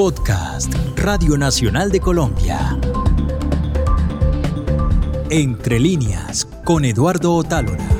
Podcast Radio Nacional de Colombia. Entre líneas con Eduardo Otálora.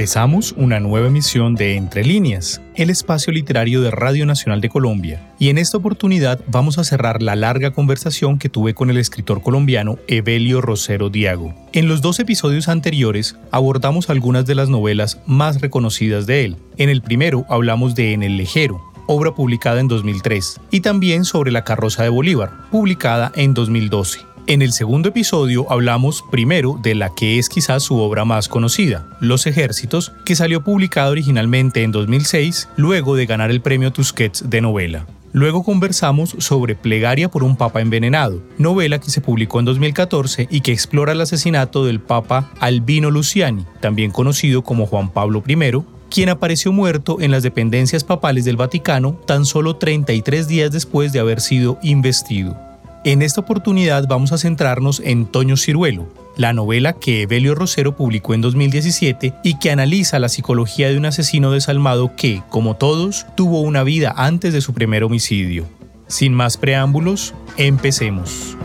Empezamos una nueva emisión de Entre líneas, el espacio literario de Radio Nacional de Colombia, y en esta oportunidad vamos a cerrar la larga conversación que tuve con el escritor colombiano Evelio Rosero Diago. En los dos episodios anteriores abordamos algunas de las novelas más reconocidas de él. En el primero hablamos de En el Lejero, obra publicada en 2003, y también sobre La carroza de Bolívar, publicada en 2012. En el segundo episodio hablamos primero de la que es quizás su obra más conocida, Los Ejércitos, que salió publicada originalmente en 2006, luego de ganar el premio Tusquets de novela. Luego conversamos sobre Plegaria por un Papa Envenenado, novela que se publicó en 2014 y que explora el asesinato del Papa Albino Luciani, también conocido como Juan Pablo I, quien apareció muerto en las dependencias papales del Vaticano tan solo 33 días después de haber sido investido. En esta oportunidad vamos a centrarnos en Toño Ciruelo, la novela que Evelio Rosero publicó en 2017 y que analiza la psicología de un asesino desalmado que, como todos, tuvo una vida antes de su primer homicidio. Sin más preámbulos, empecemos.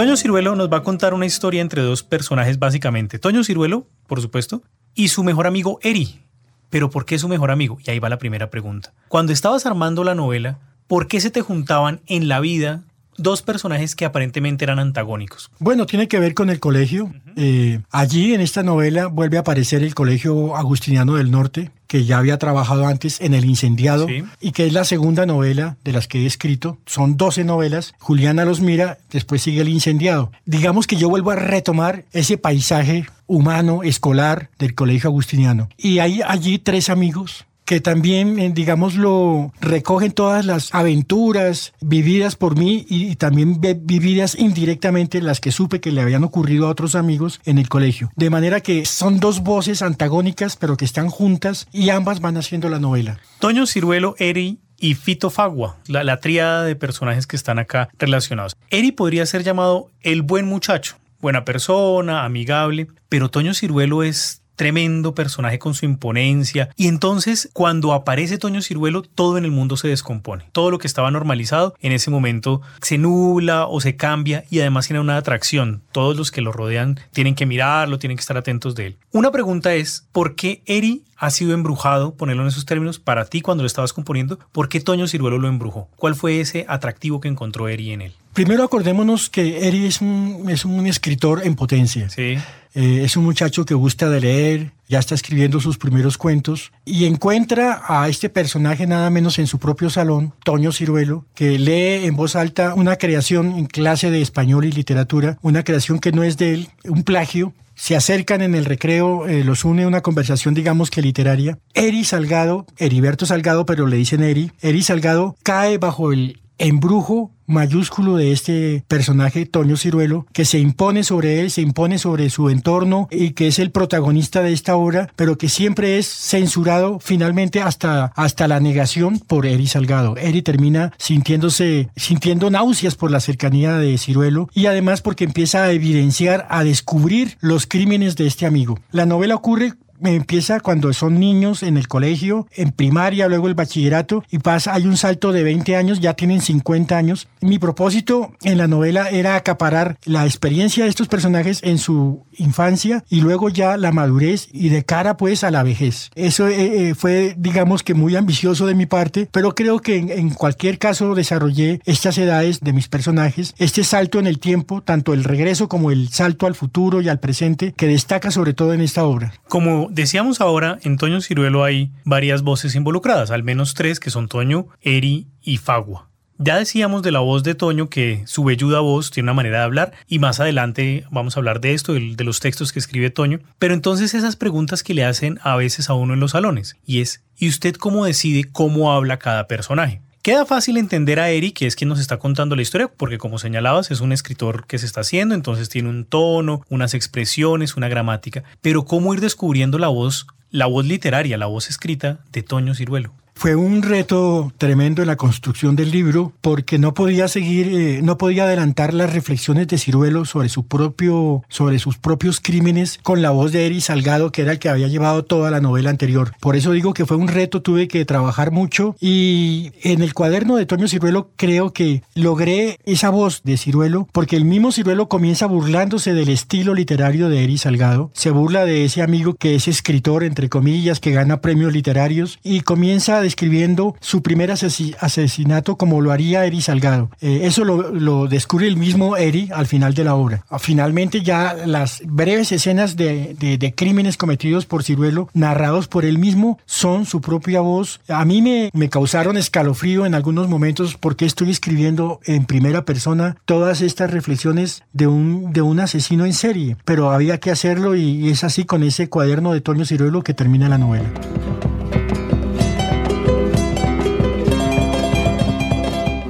Toño Ciruelo nos va a contar una historia entre dos personajes básicamente. Toño Ciruelo, por supuesto, y su mejor amigo Eri. Pero ¿por qué su mejor amigo? Y ahí va la primera pregunta. Cuando estabas armando la novela, ¿por qué se te juntaban en la vida dos personajes que aparentemente eran antagónicos. Bueno, tiene que ver con el colegio. Eh, allí en esta novela vuelve a aparecer el Colegio Agustiniano del Norte, que ya había trabajado antes en El Incendiado y que es la segunda novela de las que he escrito. Son 12 novelas. Juliana los mira, después sigue El Incendiado. Digamos que yo vuelvo a retomar ese paisaje humano, escolar del Colegio Agustiniano. Y hay allí tres amigos que también, eh, digamos, lo recogen todas las aventuras vividas por mí y, también vividas indirectamente las que supe que le habían ocurrido a otros amigos en el colegio. De manera que son dos voces antagónicas, pero que están juntas y ambas van haciendo la novela. Toño Ciruelo, Eri y Fito Fagua, la, la tríada de personajes que están acá relacionados. Eri podría ser llamado el buen muchacho, buena persona, amigable, pero Toño Ciruelo es tremendo personaje con su imponencia. Y entonces, cuando aparece Toño Ciruelo, todo en el mundo se descompone. Todo lo que estaba normalizado en ese momento se nubla o se cambia y además tiene una atracción. Todos los que lo rodean tienen que mirarlo, tienen que estar atentos de él. Una pregunta es, ¿por qué Eri ha sido embrujado, ponerlo en esos términos, para ti cuando lo estabas componiendo? ¿Por qué Toño Ciruelo lo embrujó? ¿Cuál fue ese atractivo que encontró Eri en él? Primero acordémonos que Eri es un, es un escritor en potencia. Sí. Eh, es un muchacho que gusta de leer, ya está escribiendo sus primeros cuentos y encuentra a este personaje nada menos en su propio salón, Toño Ciruelo, que lee en voz alta una creación en clase de español y literatura, una creación que no es de él, un plagio, se acercan en el recreo, eh, los une una conversación, digamos que literaria. Eri Salgado, Heriberto Salgado, pero le dicen Eri, Eri Salgado cae bajo el embrujo mayúsculo de este personaje, Toño Ciruelo, que se impone sobre él, se impone sobre su entorno y que es el protagonista de esta obra, pero que siempre es censurado finalmente hasta, hasta la negación por Eri Salgado. Eri termina sintiéndose, sintiendo náuseas por la cercanía de Ciruelo y además porque empieza a evidenciar, a descubrir los crímenes de este amigo. La novela ocurre empieza cuando son niños en el colegio, en primaria, luego el bachillerato y pasa, hay un salto de 20 años, ya tienen 50 años. Mi propósito en la novela era acaparar la experiencia de estos personajes en su infancia y luego ya la madurez y de cara pues a la vejez. Eso eh, eh, fue digamos que muy ambicioso de mi parte, pero creo que en, en cualquier caso desarrollé estas edades de mis personajes, este salto en el tiempo, tanto el regreso como el salto al futuro y al presente, que destaca sobre todo en esta obra. Como decíamos ahora, en Toño Ciruelo hay varias voces involucradas, al menos tres que son Toño, Eri y Fagua. Ya decíamos de la voz de Toño que su velluda voz tiene una manera de hablar y más adelante vamos a hablar de esto, de, los textos que escribe Toño. Pero entonces esas preguntas que le hacen a veces a uno en los salones y es, ¿y usted cómo decide cómo habla cada personaje? Queda fácil entender a Eri, que es quien nos está contando la historia, porque como señalabas, es un escritor que se está haciendo, entonces tiene un tono, unas expresiones, una gramática. Pero ¿cómo ir descubriendo la voz, la voz literaria, la voz escrita de Toño Ciruelo? Fue un reto tremendo en la construcción del libro porque no podía seguir, eh, no podía adelantar las reflexiones de Ciruelo sobre su propio, sobre sus propios crímenes con la voz de Eri Salgado, que era el que había llevado toda la novela anterior. Por eso digo que fue un reto, tuve que trabajar mucho y en el cuaderno de Toño Ciruelo creo que logré esa voz de Ciruelo porque el mismo Ciruelo comienza burlándose del estilo literario de Eri Salgado, se burla de ese amigo que es escritor, entre comillas, que gana premios literarios y comienza a describiendo su primer asesinato como lo haría Eri Salgado. Eh, eso lo, descubre el mismo Eri al final de la obra. Ah, finalmente ya las breves escenas de, crímenes cometidos por Ciruelo, narrados por él mismo, son su propia voz. A mí me, causaron escalofrío en algunos momentos porque estoy escribiendo en primera persona todas estas reflexiones de un, de un asesino en serie, pero había que hacerlo y es así con ese cuaderno de Toño Ciruelo que termina la novela.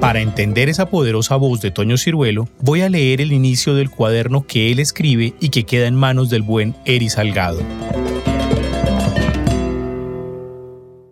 Para entender esa poderosa voz de Toño Ciruelo, voy a leer el inicio del cuaderno que él escribe y que queda en manos del buen Eri Salgado.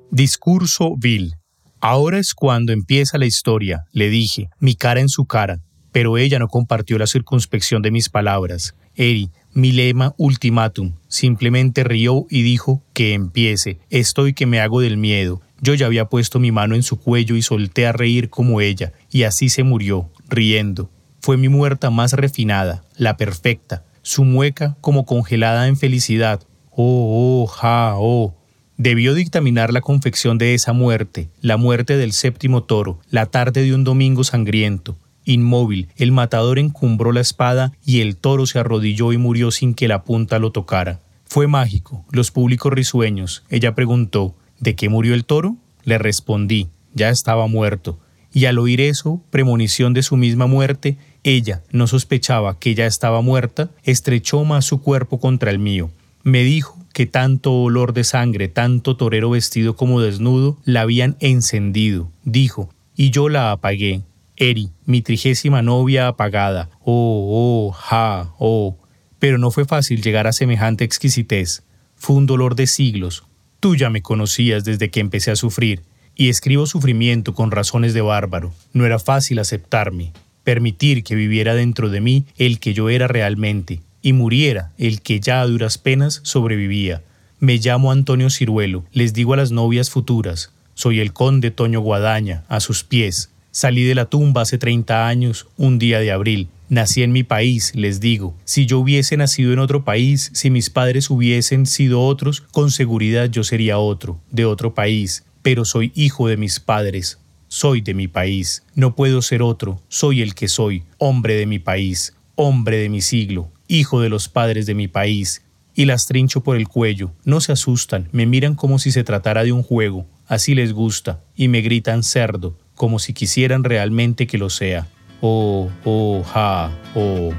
Discurso vil. Ahora es cuando empieza la historia, le dije, mi cara en su cara, pero ella no compartió la circunspección de mis palabras. Eri, mi lema ultimátum, simplemente rió y dijo que empiece, estoy que me hago del miedo, yo ya había puesto mi mano en su cuello y solté a reír como ella, y así se murió, riendo. Fue mi muerta más refinada, la perfecta, su mueca como congelada en felicidad. Oh, oh, ja, oh. Debió dictaminar la confección de esa muerte, la muerte del séptimo toro, la tarde de un domingo sangriento. Inmóvil, el matador encumbró la espada y el toro se arrodilló y murió sin que la punta lo tocara. Fue mágico, los públicos risueños. Ella preguntó, ¿De qué murió el toro? Le respondí, ya estaba muerto. Y al oír eso, premonición de su misma muerte, ella no sospechaba que ya estaba muerta, estrechó más su cuerpo contra el mío. Me dijo que tanto olor de sangre, tanto torero vestido como desnudo, la habían encendido. Dijo, y yo la apagué. Eri, mi trigésima novia apagada. Oh, oh, ja, oh. Pero no fue fácil llegar a semejante exquisitez. Fue un dolor de siglos, Tú ya me conocías desde que empecé a sufrir, y escribo sufrimiento con razones de bárbaro. No era fácil aceptarme, permitir que viviera dentro de mí el que yo era realmente, y muriera el que ya a duras penas sobrevivía. Me llamo Antonio Ciruelo, les digo a las novias futuras, soy el conde Toño Guadaña, a sus pies. Salí de la tumba hace treinta años, un día de abril, Nací en mi país, les digo. Si yo hubiese nacido en otro país, si mis padres hubiesen sido otros, con seguridad yo sería otro, de otro país. Pero soy hijo de mis padres, soy de mi país. No puedo ser otro, soy el que soy, hombre de mi país, hombre de mi siglo, hijo de los padres de mi país. Y las trincho por el cuello, no se asustan, me miran como si se tratara de un juego, así les gusta, y me gritan cerdo, como si quisieran realmente que lo sea o, o, ja, o.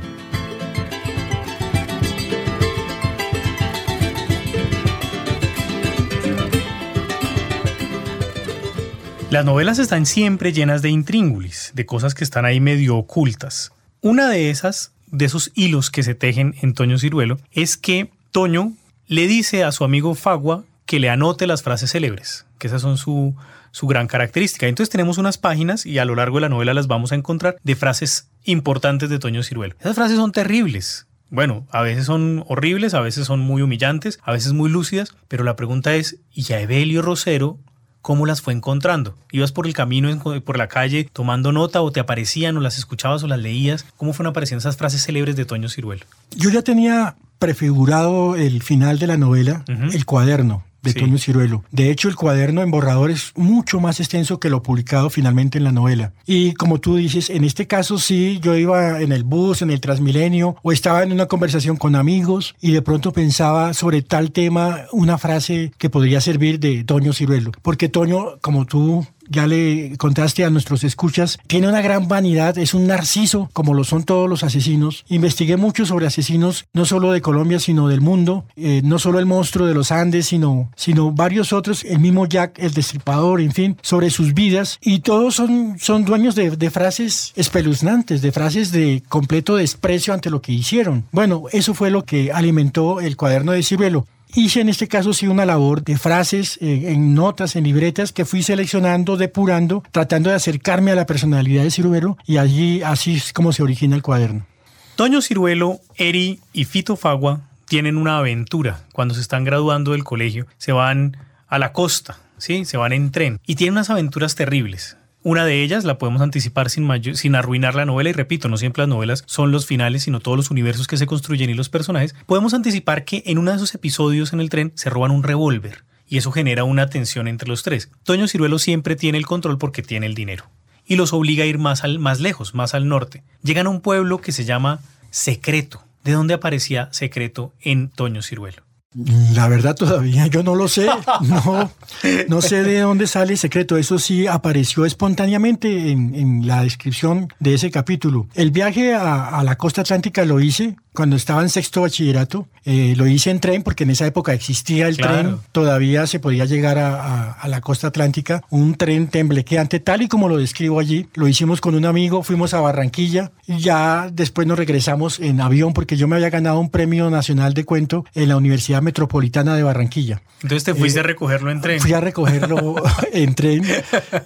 Las novelas están siempre llenas de intríngulis, de cosas que están ahí medio ocultas. Una de esas, de esos hilos que se tejen en Toño Ciruelo, es que Toño le dice a su amigo Fagua que le anote las frases célebres, que esas son su, su gran característica. Entonces tenemos unas páginas y a lo largo de la novela las vamos a encontrar de frases importantes de Toño Ciruelo. Esas frases son terribles. Bueno, a veces son horribles, a veces son muy humillantes, a veces muy lúcidas, pero la pregunta es, ¿y a Evelio Rosero cómo las fue encontrando? ¿Ibas por el camino, por la calle, tomando nota o te aparecían o las escuchabas o las leías? ¿Cómo fueron apareciendo esas frases célebres de Toño Ciruelo? Yo ya tenía prefigurado el final de la novela, el cuaderno de Toño Ciruelo. De hecho, el cuaderno en borrador es mucho más extenso que lo publicado finalmente en la novela. Y como tú dices, en este caso sí, yo iba en el bus, en el Transmilenio, o estaba en una conversación con amigos y de pronto pensaba sobre tal tema una frase que podría servir de Toño Ciruelo. Porque Toño, como tú ya le contaste a nuestros escuchas, tiene una gran vanidad, es un narciso, como lo son todos los asesinos. Investigué mucho sobre asesinos, no solo de Colombia, sino del mundo, eh, no solo el monstruo de los Andes, sino, sino varios otros, el mismo Jack, el destripador, en fin, sobre sus vidas, y todos son, son dueños de, de frases espeluznantes, de frases de completo desprecio ante lo que hicieron. Bueno, eso fue lo que alimentó el cuaderno de Ciruelo. Hice en este caso sí una labor de frases eh, en notas, en libretas que fui seleccionando, depurando, tratando de acercarme a la personalidad de Ciruelo y allí así es como se origina el cuaderno. Toño Ciruelo, Eri y Fito Fagua tienen una aventura. Cuando se están graduando del colegio, se van a la costa, ¿sí? Se van en tren y tienen unas aventuras terribles. Una de ellas la podemos anticipar sin, sin arruinar la novela y repito, no siempre las novelas son los finales, sino todos los universos que se construyen y los personajes. Podemos anticipar que en uno de esos episodios en el tren se roban un revólver y eso genera una tensión entre los tres. Toño Ciruelo siempre tiene el control porque tiene el dinero y los obliga a ir más, al, más lejos, más al norte. Llegan a un pueblo que se llama Secreto. ¿De dónde aparecía Secreto en Toño Ciruelo? La verdad todavía yo no lo sé, no, no sé de dónde sale el secreto, eso sí apareció espontáneamente en, la descripción de ese capítulo. El viaje a, la costa atlántica lo hice cuando estaba en sexto bachillerato, eh, lo hice en tren porque en esa época existía el tren, todavía se podía llegar a, la costa atlántica, un tren temblequeante tal y como lo describo allí. Lo hicimos con un amigo, fuimos a Barranquilla y ya después nos regresamos en avión porque yo me había ganado un premio nacional de cuento en la Universidad Metropolitana de Barranquilla. Entonces te fuiste a eh, recogerlo en tren. Fui a recogerlo en tren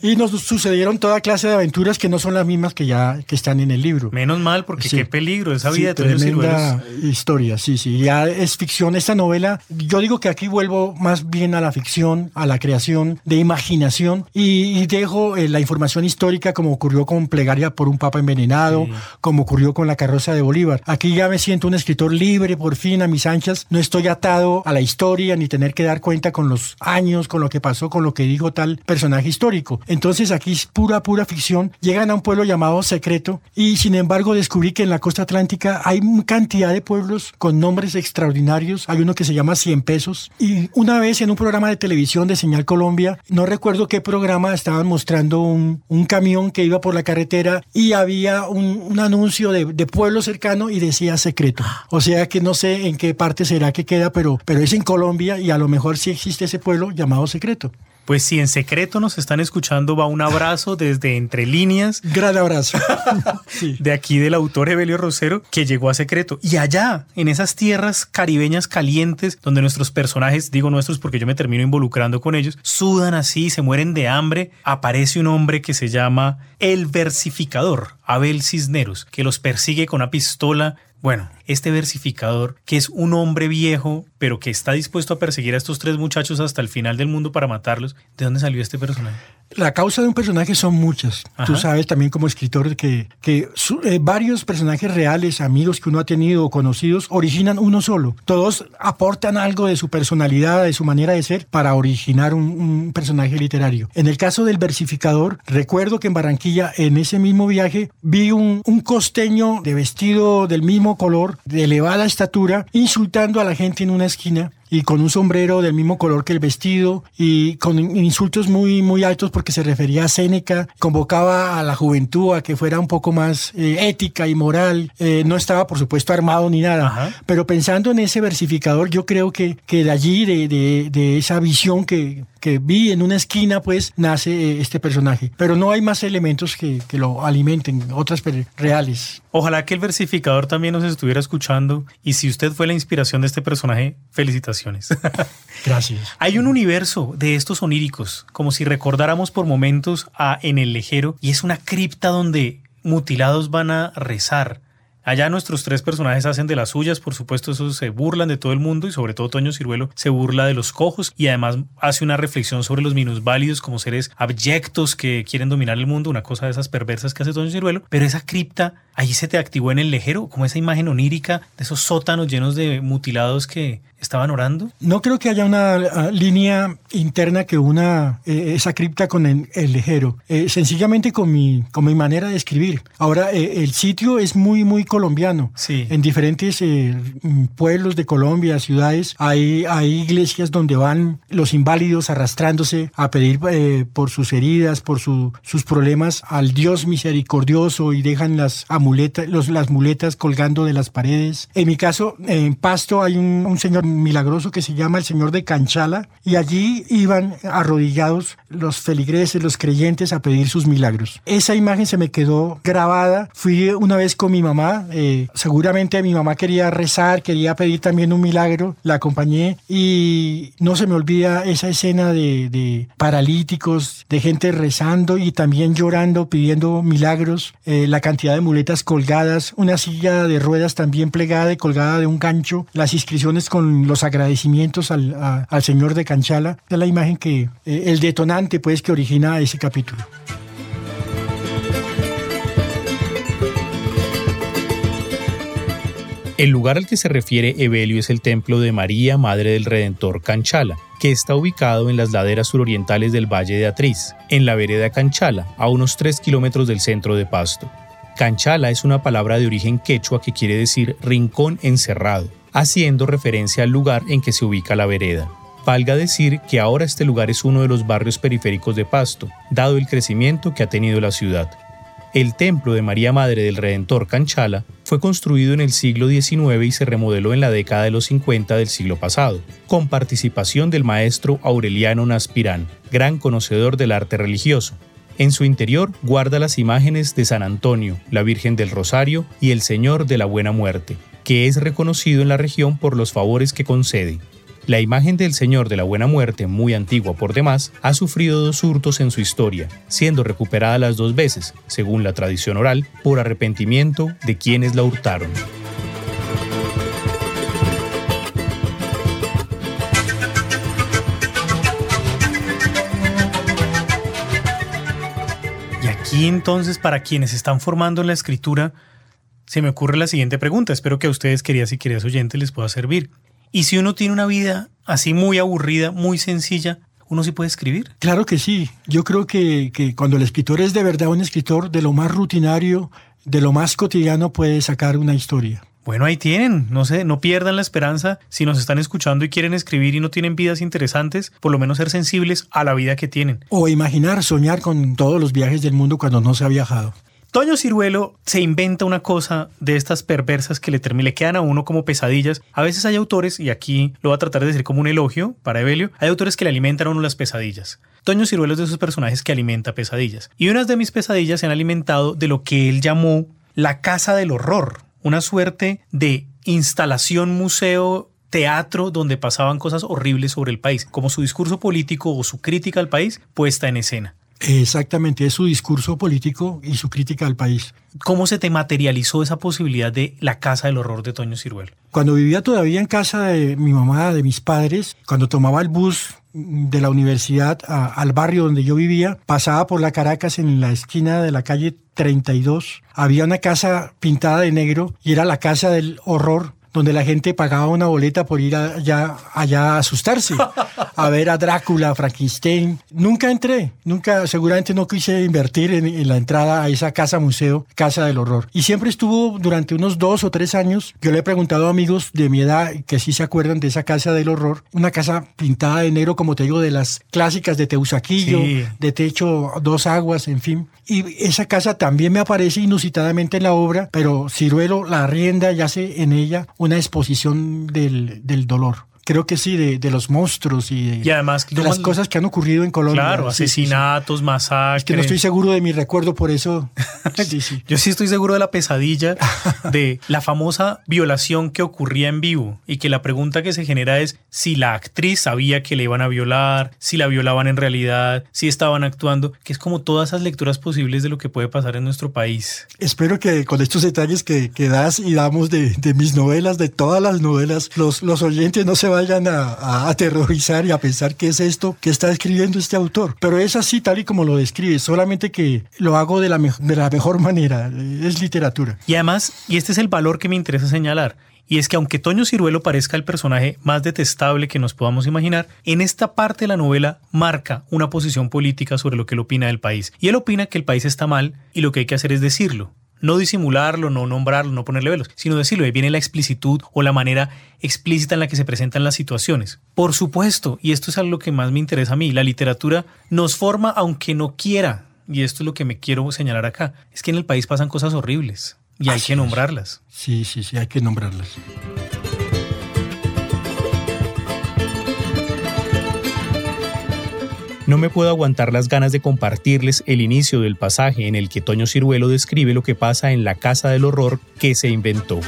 y nos sucedieron toda clase de aventuras que no son las mismas que ya que están en el libro. Menos mal porque qué peligro esa vida de Toño historia, sí, sí. Ya es ficción. Esta novela, yo digo que aquí vuelvo más bien a la ficción, a la creación de imaginación y, dejo eh, la información histórica como ocurrió con Plegaria por un Papa envenenado, como ocurrió con la carroza de Bolívar. Aquí ya me siento un escritor libre, por fin, a mis anchas. No estoy atado a la historia ni tener que dar cuenta con los años, con lo que pasó, con lo que dijo tal personaje histórico. Entonces aquí es pura, pura ficción. Llegan a un pueblo llamado Secreto y sin embargo descubrí que en la costa atlántica hay cantidad de pueblos con nombres extraordinarios. Hay uno que se llama Cien Pesos. Y una vez en un programa de televisión de Señal Colombia, no recuerdo qué programa, estaban mostrando un, un camión que iba por la carretera y había un, un anuncio de, de, pueblo cercano y decía secreto. O sea que no sé en qué parte será que queda, pero, pero es en Colombia y a lo mejor sí existe ese pueblo llamado secreto. Pues si en secreto nos están escuchando, va un abrazo desde Entre Líneas. Gran abrazo. De aquí del autor Evelio Rosero, que llegó a secreto. Y allá, en esas tierras caribeñas calientes, donde nuestros personajes, digo nuestros porque yo me termino involucrando con ellos, sudan así, se mueren de hambre, aparece un hombre que se llama el versificador, Abel Cisneros, que los persigue con una pistola bueno, este versificador, que es un hombre viejo, pero que está dispuesto a perseguir a estos tres muchachos hasta el final del mundo para matarlos, ¿de dónde salió este personaje? La causa de un personaje son muchas. Tú sabes también como escritor que, que eh, varios personajes reales, amigos que uno ha tenido o conocidos, originan uno solo. Todos aportan algo de su personalidad, de su manera de ser, para originar un, personaje literario. En el caso del versificador, recuerdo que en Barranquilla, en ese mismo viaje, vi un, un costeño de vestido del mismo color, de elevada estatura, insultando a la gente en una esquina y con un sombrero del mismo color que el vestido y con insultos muy, muy altos porque se refería a Séneca, convocaba a la juventud a que fuera un poco más eh, ética y moral. Eh, no estaba, por supuesto, armado ni nada, pero pensando en ese versificador, yo creo que, que de allí, de, de, de esa visión que, que vi en una esquina, pues nace eh, este personaje. Pero no hay más elementos que, que lo alimenten, otras reales. Ojalá que el versificador también nos estuviera escuchando y si usted fue la inspiración de este personaje, felicitaciones. Gracias. Hay un universo de estos oníricos, como si recordáramos por momentos a En el Lejero, y es una cripta donde mutilados van a rezar. Allá nuestros tres personajes hacen de las suyas, por supuesto, esos se burlan de todo el mundo y sobre todo Toño Ciruelo se burla de los cojos y además hace una reflexión sobre los minusválidos como seres abyectos que quieren dominar el mundo, una cosa de esas perversas que hace Toño Ciruelo, pero esa cripta ahí se te activó en el lejero, como esa imagen onírica de esos sótanos llenos de mutilados que estaban orando? No creo que haya una ah, línea interna que una eh, esa cripta con el, lejero, eh, sencillamente con mi, con mi manera de escribir. Ahora, eh, el sitio es muy, muy colombiano. Sí. En diferentes mm, pueblos de Colombia, ciudades, hay, hay iglesias donde van los inválidos arrastrándose a pedir por sus heridas, por su, sus problemas al Dios misericordioso y dejan las amuletas, los, las muletas colgando de las paredes. En mi caso, en Pasto hay un, un señor milagroso que se llama el Señor de Canchala y allí iban arrodillados los feligreses, los creyentes a pedir sus milagros. Esa imagen se me quedó grabada. Fui una vez con mi mamá, eh, seguramente mi mamá quería rezar, quería pedir también un milagro, la acompañé y no se me olvida esa escena de, de paralíticos, de gente rezando y también llorando, pidiendo milagros, eh, la cantidad de muletas colgadas, una silla de ruedas también plegada y colgada de un gancho, las inscripciones con los agradecimientos al, señor de Canchala, es la imagen que, eh, el detonante pues que origina ese capítulo. El lugar al que se refiere Evelio es el templo de María, Madre del Redentor Canchala, que está ubicado en las laderas surorientales del Valle de Atriz, en la vereda Canchala, a unos 3 kilómetros del centro de Pasto. Canchala es una palabra de origen quechua que quiere decir rincón encerrado haciendo referencia al lugar en que se ubica la vereda. Valga decir que ahora este lugar es uno de los barrios periféricos de Pasto, dado el crecimiento que ha tenido la ciudad. El templo de María Madre del Redentor Canchala fue construido en el siglo XIX y se remodeló en la década de los 50 del siglo pasado, con participación del maestro Aureliano Naspirán, gran conocedor del arte religioso. En su interior guarda las imágenes de San Antonio, la Virgen del Rosario y el Señor de la Buena Muerte, que es reconocido en la región por los favores que concede. La imagen del Señor de la Buena Muerte, muy antigua por demás, ha sufrido dos hurtos en su historia, siendo recuperada las dos veces, según la tradición oral, por arrepentimiento de quienes la hurtaron. Aquí entonces, para quienes están formando la escritura, se me ocurre la siguiente pregunta. Espero que a ustedes, queridas y queridas oyentes, les pueda servir. ¿Y si uno tiene una vida así muy aburrida, muy sencilla, uno sí puede escribir? Claro que sí. Yo creo que, que cuando el escritor es de verdad un escritor, de lo más rutinario, de lo más cotidiano, puede sacar una historia. Bueno, ahí tienen, no sé, no pierdan la esperanza si nos están escuchando y quieren escribir y no tienen vidas interesantes, por lo menos ser sensibles a la vida que tienen. O imaginar, soñar con todos los viajes del mundo cuando no se ha viajado. Toño Ciruelo se inventa una cosa de estas perversas que le, le quedan a uno como pesadillas. A veces hay autores, y aquí lo voy a tratar de decir como un elogio para Evelio, hay autores que le alimentan a uno las pesadillas. Toño Ciruelo es de esos personajes que alimenta pesadillas. Y unas de mis pesadillas se han alimentado de lo que él llamó la casa del horror, una suerte de instalación museo teatro donde pasaban cosas horribles sobre el país, como su discurso político o su crítica al país puesta en escena. Exactamente, es su discurso político y su crítica al país. ¿Cómo se te materializó esa posibilidad de la casa del horror de Toño Ciruelo? Cuando vivía todavía en casa de mi mamá, de mis padres, cuando tomaba el bus de la universidad al barrio donde yo vivía, pasaba por la Caracas en la esquina de la calle 32. Había una casa pintada de negro y era la casa del horror donde la gente pagaba una boleta por ir allá, allá a asustarse, a ver a Drácula, a Frankenstein. Nunca entré, nunca, seguramente no quise invertir en, la entrada a esa casa museo, casa del horror. Y siempre estuvo durante unos dos o tres años. Yo le he preguntado a amigos de mi edad que sí se acuerdan de esa casa del horror, una casa pintada de negro, como te digo, de las clásicas de Teusaquillo, de techo dos aguas, en fin. Y esa casa también me aparece inusitadamente en la obra, pero Ciruelo la rienda y hace en ella una exposición del, del dolor creo que sí, de, de los monstruos y de, además, de las cosas que han ocurrido en Colombia. Claro, asesinatos, masacres. Es que no estoy seguro de mi recuerdo, por eso. Yo sí estoy seguro de la pesadilla de la famosa violación que ocurría en vivo y que la pregunta que se genera es si la actriz sabía que le iban a violar, si la violaban en realidad, si estaban actuando, que es como todas esas lecturas posibles de lo que puede pasar en nuestro país. Espero que con estos detalles que, que das y damos de, de mis novelas, de todas las novelas, los, los oyentes no se vayan a, aterrorizar y a pensar qué es esto que está escribiendo este autor. Pero es así tal y como lo describe, solamente que lo hago de la, de la mejor manera, es literatura. Y además, y este es el valor que me interesa señalar, y es que aunque Toño Ciruelo parezca el personaje más detestable que nos podamos imaginar, en esta parte de la novela marca una posición política sobre lo que él opina del país. Y él opina que el país está mal y lo que hay que hacer es decirlo. No disimularlo, no nombrarlo, no ponerle velos, sino decirlo. Ahí viene la explicitud o la manera explícita en la que se presentan las situaciones. Por supuesto, y esto es algo que más me interesa a mí, la literatura nos forma aunque no quiera. Y esto es lo que me quiero señalar acá. Es que en el país pasan cosas horribles y hay que nombrarlas. Sí, sí, sí, hay que nombrarlas. No me puedo aguantar las ganas de compartirles el inicio del pasaje en el que Toño Ciruelo describe lo que pasa en la casa del horror que se inventó.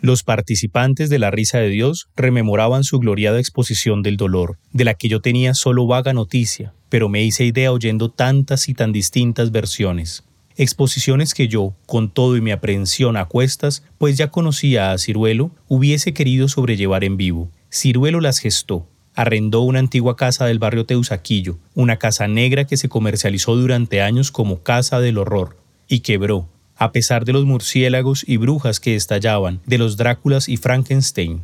Los participantes de la risa de Dios rememoraban su gloriada exposición del dolor, de la que yo tenía solo vaga noticia, pero me hice idea oyendo tantas y tan distintas versiones. Exposiciones que yo, con todo y mi aprehensión a cuestas, pues ya conocía a Ciruelo, hubiese querido sobrellevar en vivo. Ciruelo las gestó, arrendó una antigua casa del barrio Teusaquillo, una casa negra que se comercializó durante años como casa del horror, y quebró, a pesar de los murciélagos y brujas que estallaban, de los Dráculas y Frankenstein.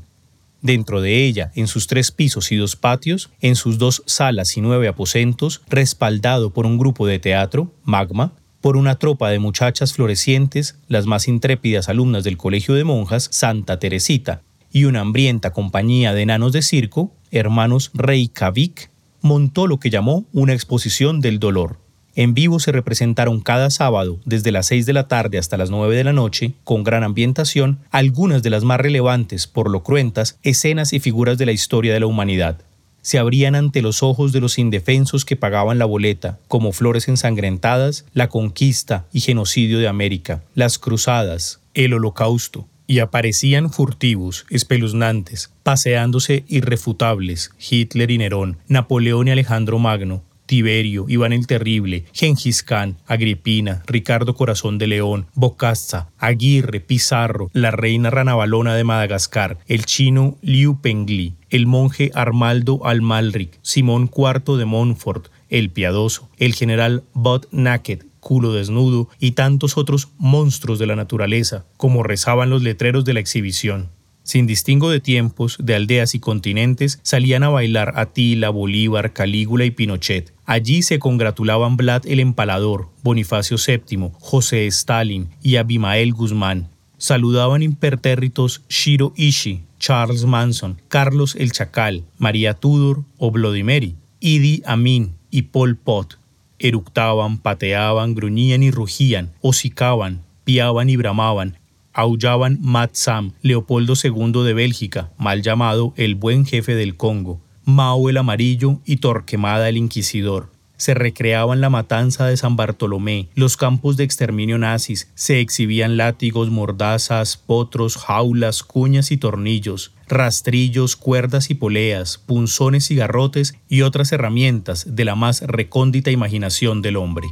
Dentro de ella, en sus tres pisos y dos patios, en sus dos salas y nueve aposentos, respaldado por un grupo de teatro, Magma, por una tropa de muchachas florecientes, las más intrépidas alumnas del Colegio de Monjas, Santa Teresita, y una hambrienta compañía de enanos de circo, hermanos Reykjavik, montó lo que llamó una exposición del dolor. En vivo se representaron cada sábado, desde las 6 de la tarde hasta las 9 de la noche, con gran ambientación, algunas de las más relevantes, por lo cruentas, escenas y figuras de la historia de la humanidad. Se abrían ante los ojos de los indefensos que pagaban la boleta, como flores ensangrentadas, la conquista y genocidio de América, las cruzadas, el holocausto, y aparecían furtivos, espeluznantes, paseándose irrefutables, Hitler y Nerón, Napoleón y Alejandro Magno, Tiberio, Iván el Terrible, Gengis Khan, Agripina, Ricardo Corazón de León, Bocazza, Aguirre, Pizarro, la reina Ranabalona de Madagascar, el chino Liu Pengli, el monje Armaldo Almalric, Simón IV de Montfort, el piadoso, el general Bud Naked, culo desnudo y tantos otros monstruos de la naturaleza, como rezaban los letreros de la exhibición. Sin distingo de tiempos, de aldeas y continentes, salían a bailar Atila, Bolívar, Calígula y Pinochet. Allí se congratulaban Vlad el Empalador, Bonifacio VII, José Stalin y Abimael Guzmán. Saludaban impertérritos Shiro Ishii, Charles Manson, Carlos el Chacal, María Tudor o Vladimir, Idi Amin y Pol Pot. Eructaban, pateaban, gruñían y rugían, hocicaban, piaban y bramaban, aullaban Matsam, Leopoldo II de Bélgica, mal llamado el buen jefe del Congo, Mao el Amarillo y Torquemada el Inquisidor. Se recreaban la matanza de San Bartolomé, los campos de exterminio nazis, se exhibían látigos, mordazas, potros, jaulas, cuñas y tornillos, rastrillos, cuerdas y poleas, punzones y garrotes y otras herramientas de la más recóndita imaginación del hombre.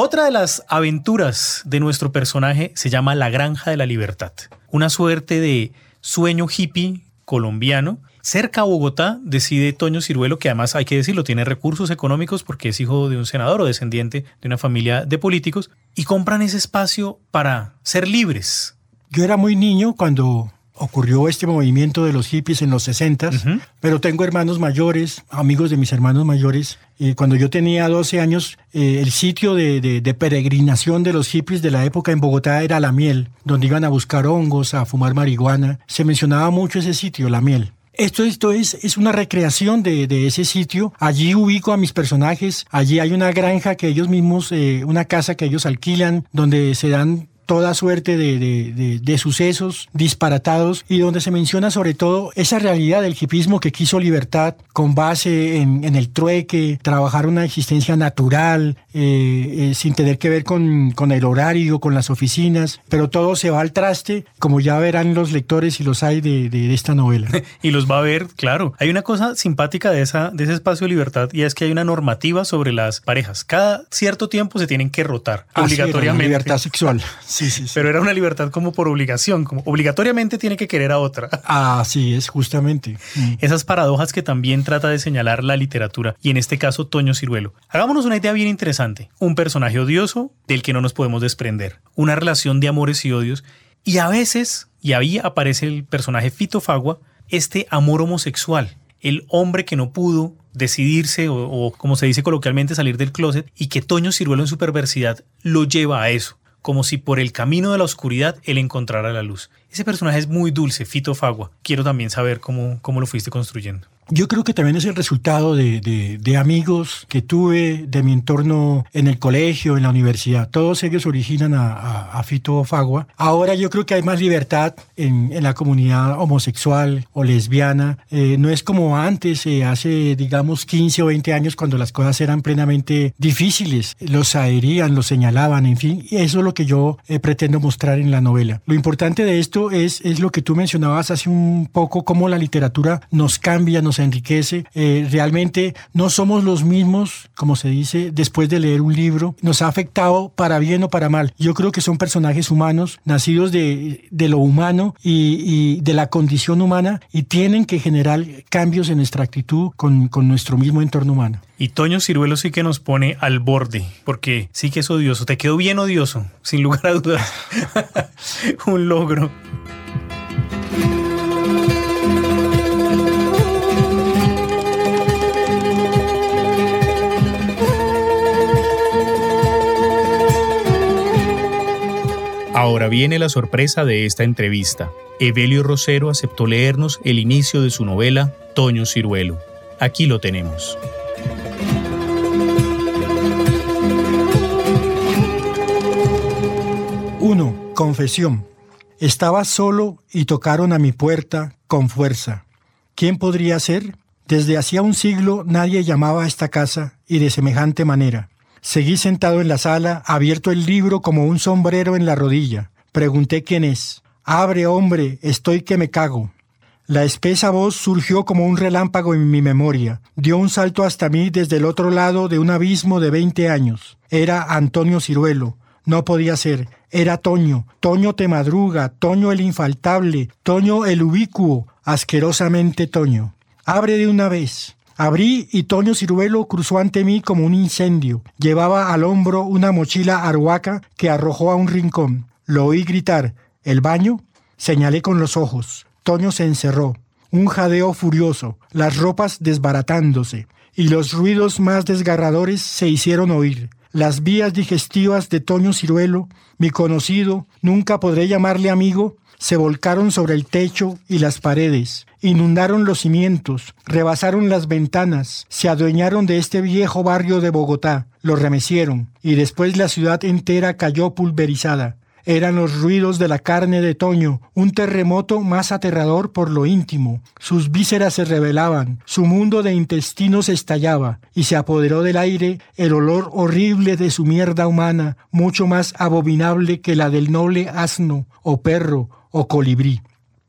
Otra de las aventuras de nuestro personaje se llama La Granja de la Libertad, una suerte de sueño hippie colombiano. Cerca a Bogotá decide Toño Ciruelo, que además hay que decirlo, tiene recursos económicos porque es hijo de un senador o descendiente de una familia de políticos, y compran ese espacio para ser libres. Yo era muy niño cuando ocurrió este movimiento de los hippies en los 60, pero tengo hermanos mayores, amigos de mis hermanos mayores. Y cuando yo tenía 12 años, eh, el sitio de, peregrinación de los hippies de la época en Bogotá era La Miel, donde iban a buscar hongos, a fumar marihuana. Se mencionaba mucho ese sitio, La Miel. Esto, esto es, es una recreación de, ese sitio. Allí ubico a mis personajes. Allí hay una granja que ellos mismos, eh, una casa que ellos alquilan, donde se dan toda suerte de, sucesos disparatados y donde se menciona sobre todo esa realidad del hipismo que quiso libertad con base en, el trueque, trabajar una existencia natural, eh, eh, sin tener que ver con, con el horario, con las oficinas, pero todo se va al traste, como ya verán los lectores y los hay de, esta novela. y los va a ver, claro. Hay una cosa simpática de, esa, de ese espacio de libertad y es que hay una normativa sobre las parejas. Cada cierto tiempo se tienen que rotar obligatoriamente. libertad sexual. Sí, sí, Pero era una libertad como por obligación, como obligatoriamente tiene que querer a otra. Así es, justamente. Mm. Esas paradojas que también trata de señalar la literatura y en este caso Toño Ciruelo. Hagámonos una idea bien interesante. Un personaje odioso del que no nos podemos desprender. Una relación de amores y odios y a veces, y ahí aparece el personaje Fito Fagua, este amor homosexual, el hombre que no pudo decidirse o, como se dice coloquialmente salir del closet y que Toño Ciruelo en su perversidad lo lleva a eso, como si por el camino de la oscuridad él encontrara la luz. Ese personaje es muy dulce, Fito Fagua. Quiero también saber cómo, cómo lo fuiste construyendo. Yo creo que también es el resultado de, amigos que tuve de mi entorno en el colegio, en la universidad. Todos ellos originan a, Fito Fagua. Ahora yo creo que hay más libertad en, la comunidad homosexual o lesbiana. Eh, no es como antes, eh, hace digamos 15 o 20 años cuando las cosas eran plenamente difíciles. Los adherían, los señalaban, en fin. Eso es lo que yo eh, pretendo mostrar en la novela. Lo importante de esto es, es lo que tú mencionabas hace un poco, cómo la literatura nos cambia, nos enriquece. Eh, realmente no somos los mismos, como se dice, después de leer un libro. Nos ha afectado para bien o para mal. Yo creo que son personajes humanos, nacidos de, de lo humano y, de la condición humana y tienen que generar cambios en nuestra actitud con, con nuestro mismo entorno humano. Y Toño Ciruelo sí que nos pone al borde, porque sí que es odioso. Te quedó bien odioso, sin lugar a dudas. un logro. Ahora viene la sorpresa de esta entrevista. Evelio Rosero aceptó leernos el inicio de su novela Toño Ciruelo. Aquí lo tenemos. Uno, Confesión. Estaba solo y tocaron a mi puerta con fuerza. ¿Quién podría ser? Desde hacía un siglo nadie llamaba a esta casa y de semejante manera. Seguí sentado en la sala, abierto el libro como un sombrero en la rodilla. Pregunté quién es. Abre, hombre, estoy que me cago. La espesa voz surgió como un relámpago en mi memoria. Dio un salto hasta mí desde el otro lado de un abismo de veinte años. Era Antonio Ciruelo. No podía ser. Era Toño. Toño te madruga. Toño el infaltable. Toño el ubicuo. Asquerosamente Toño. Abre de una vez. Abrí y Toño Ciruelo cruzó ante mí como un incendio. Llevaba al hombro una mochila arhuaca que arrojó a un rincón. Lo oí gritar, ¿el baño? Señalé con los ojos. Toño se encerró. Un jadeo furioso, las ropas desbaratándose, y los ruidos más desgarradores se hicieron oír. Las vías digestivas de Toño Ciruelo, mi conocido, nunca podré llamarle amigo, se volcaron sobre el techo y las paredes, inundaron los cimientos, rebasaron las ventanas, se adueñaron de este viejo barrio de Bogotá, lo remecieron, y después la ciudad entera cayó pulverizada. Eran los ruidos de la carne de Toño, un terremoto más aterrador por lo íntimo. Sus vísceras se revelaban, su mundo de intestinos estallaba, y se apoderó del aire el olor horrible de su mierda humana, mucho más abominable que la del noble asno, o perro, o colibrí.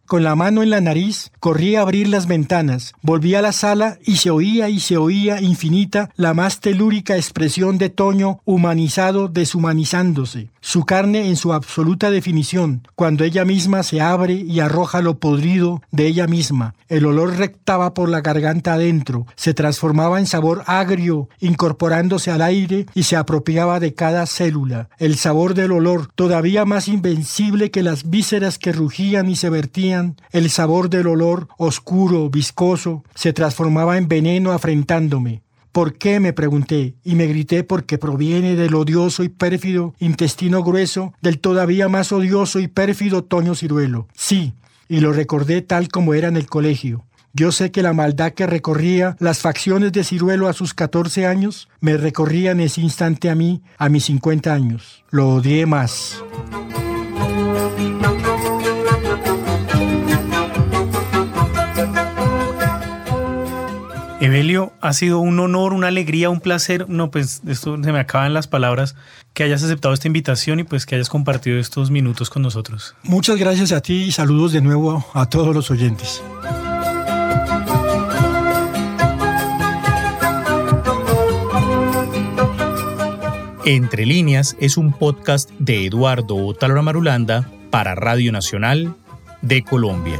Con la mano en la nariz, corrí a abrir las ventanas, volví a la sala y se oía y se oía infinita la más telúrica expresión de Toño humanizado deshumanizándose, su carne en su absoluta definición, cuando ella misma se abre y arroja lo podrido de ella misma. El olor rectaba por la garganta adentro, se transformaba en sabor agrio, incorporándose al aire y se apropiaba de cada célula. El sabor del olor, todavía más invencible que las vísceras que rugían y se vertían el sabor del olor, oscuro, viscoso, se transformaba en veneno afrentándome. ¿Por qué? me pregunté, y me grité porque proviene del odioso y pérfido intestino grueso del todavía más odioso y pérfido Toño Ciruelo. Sí, y lo recordé tal como era en el colegio. Yo sé que la maldad que recorría las facciones de Ciruelo a sus 14 años, me recorría en ese instante a mí, a mis 50 años. Lo odié más. Evelio, ha sido un honor, una alegría, un placer. No, pues esto se me acaban las palabras que hayas aceptado esta invitación y pues que hayas compartido estos minutos con nosotros. Muchas gracias a ti y saludos de nuevo a todos los oyentes. Entre líneas es un podcast de Eduardo Otálora Marulanda para Radio Nacional de Colombia.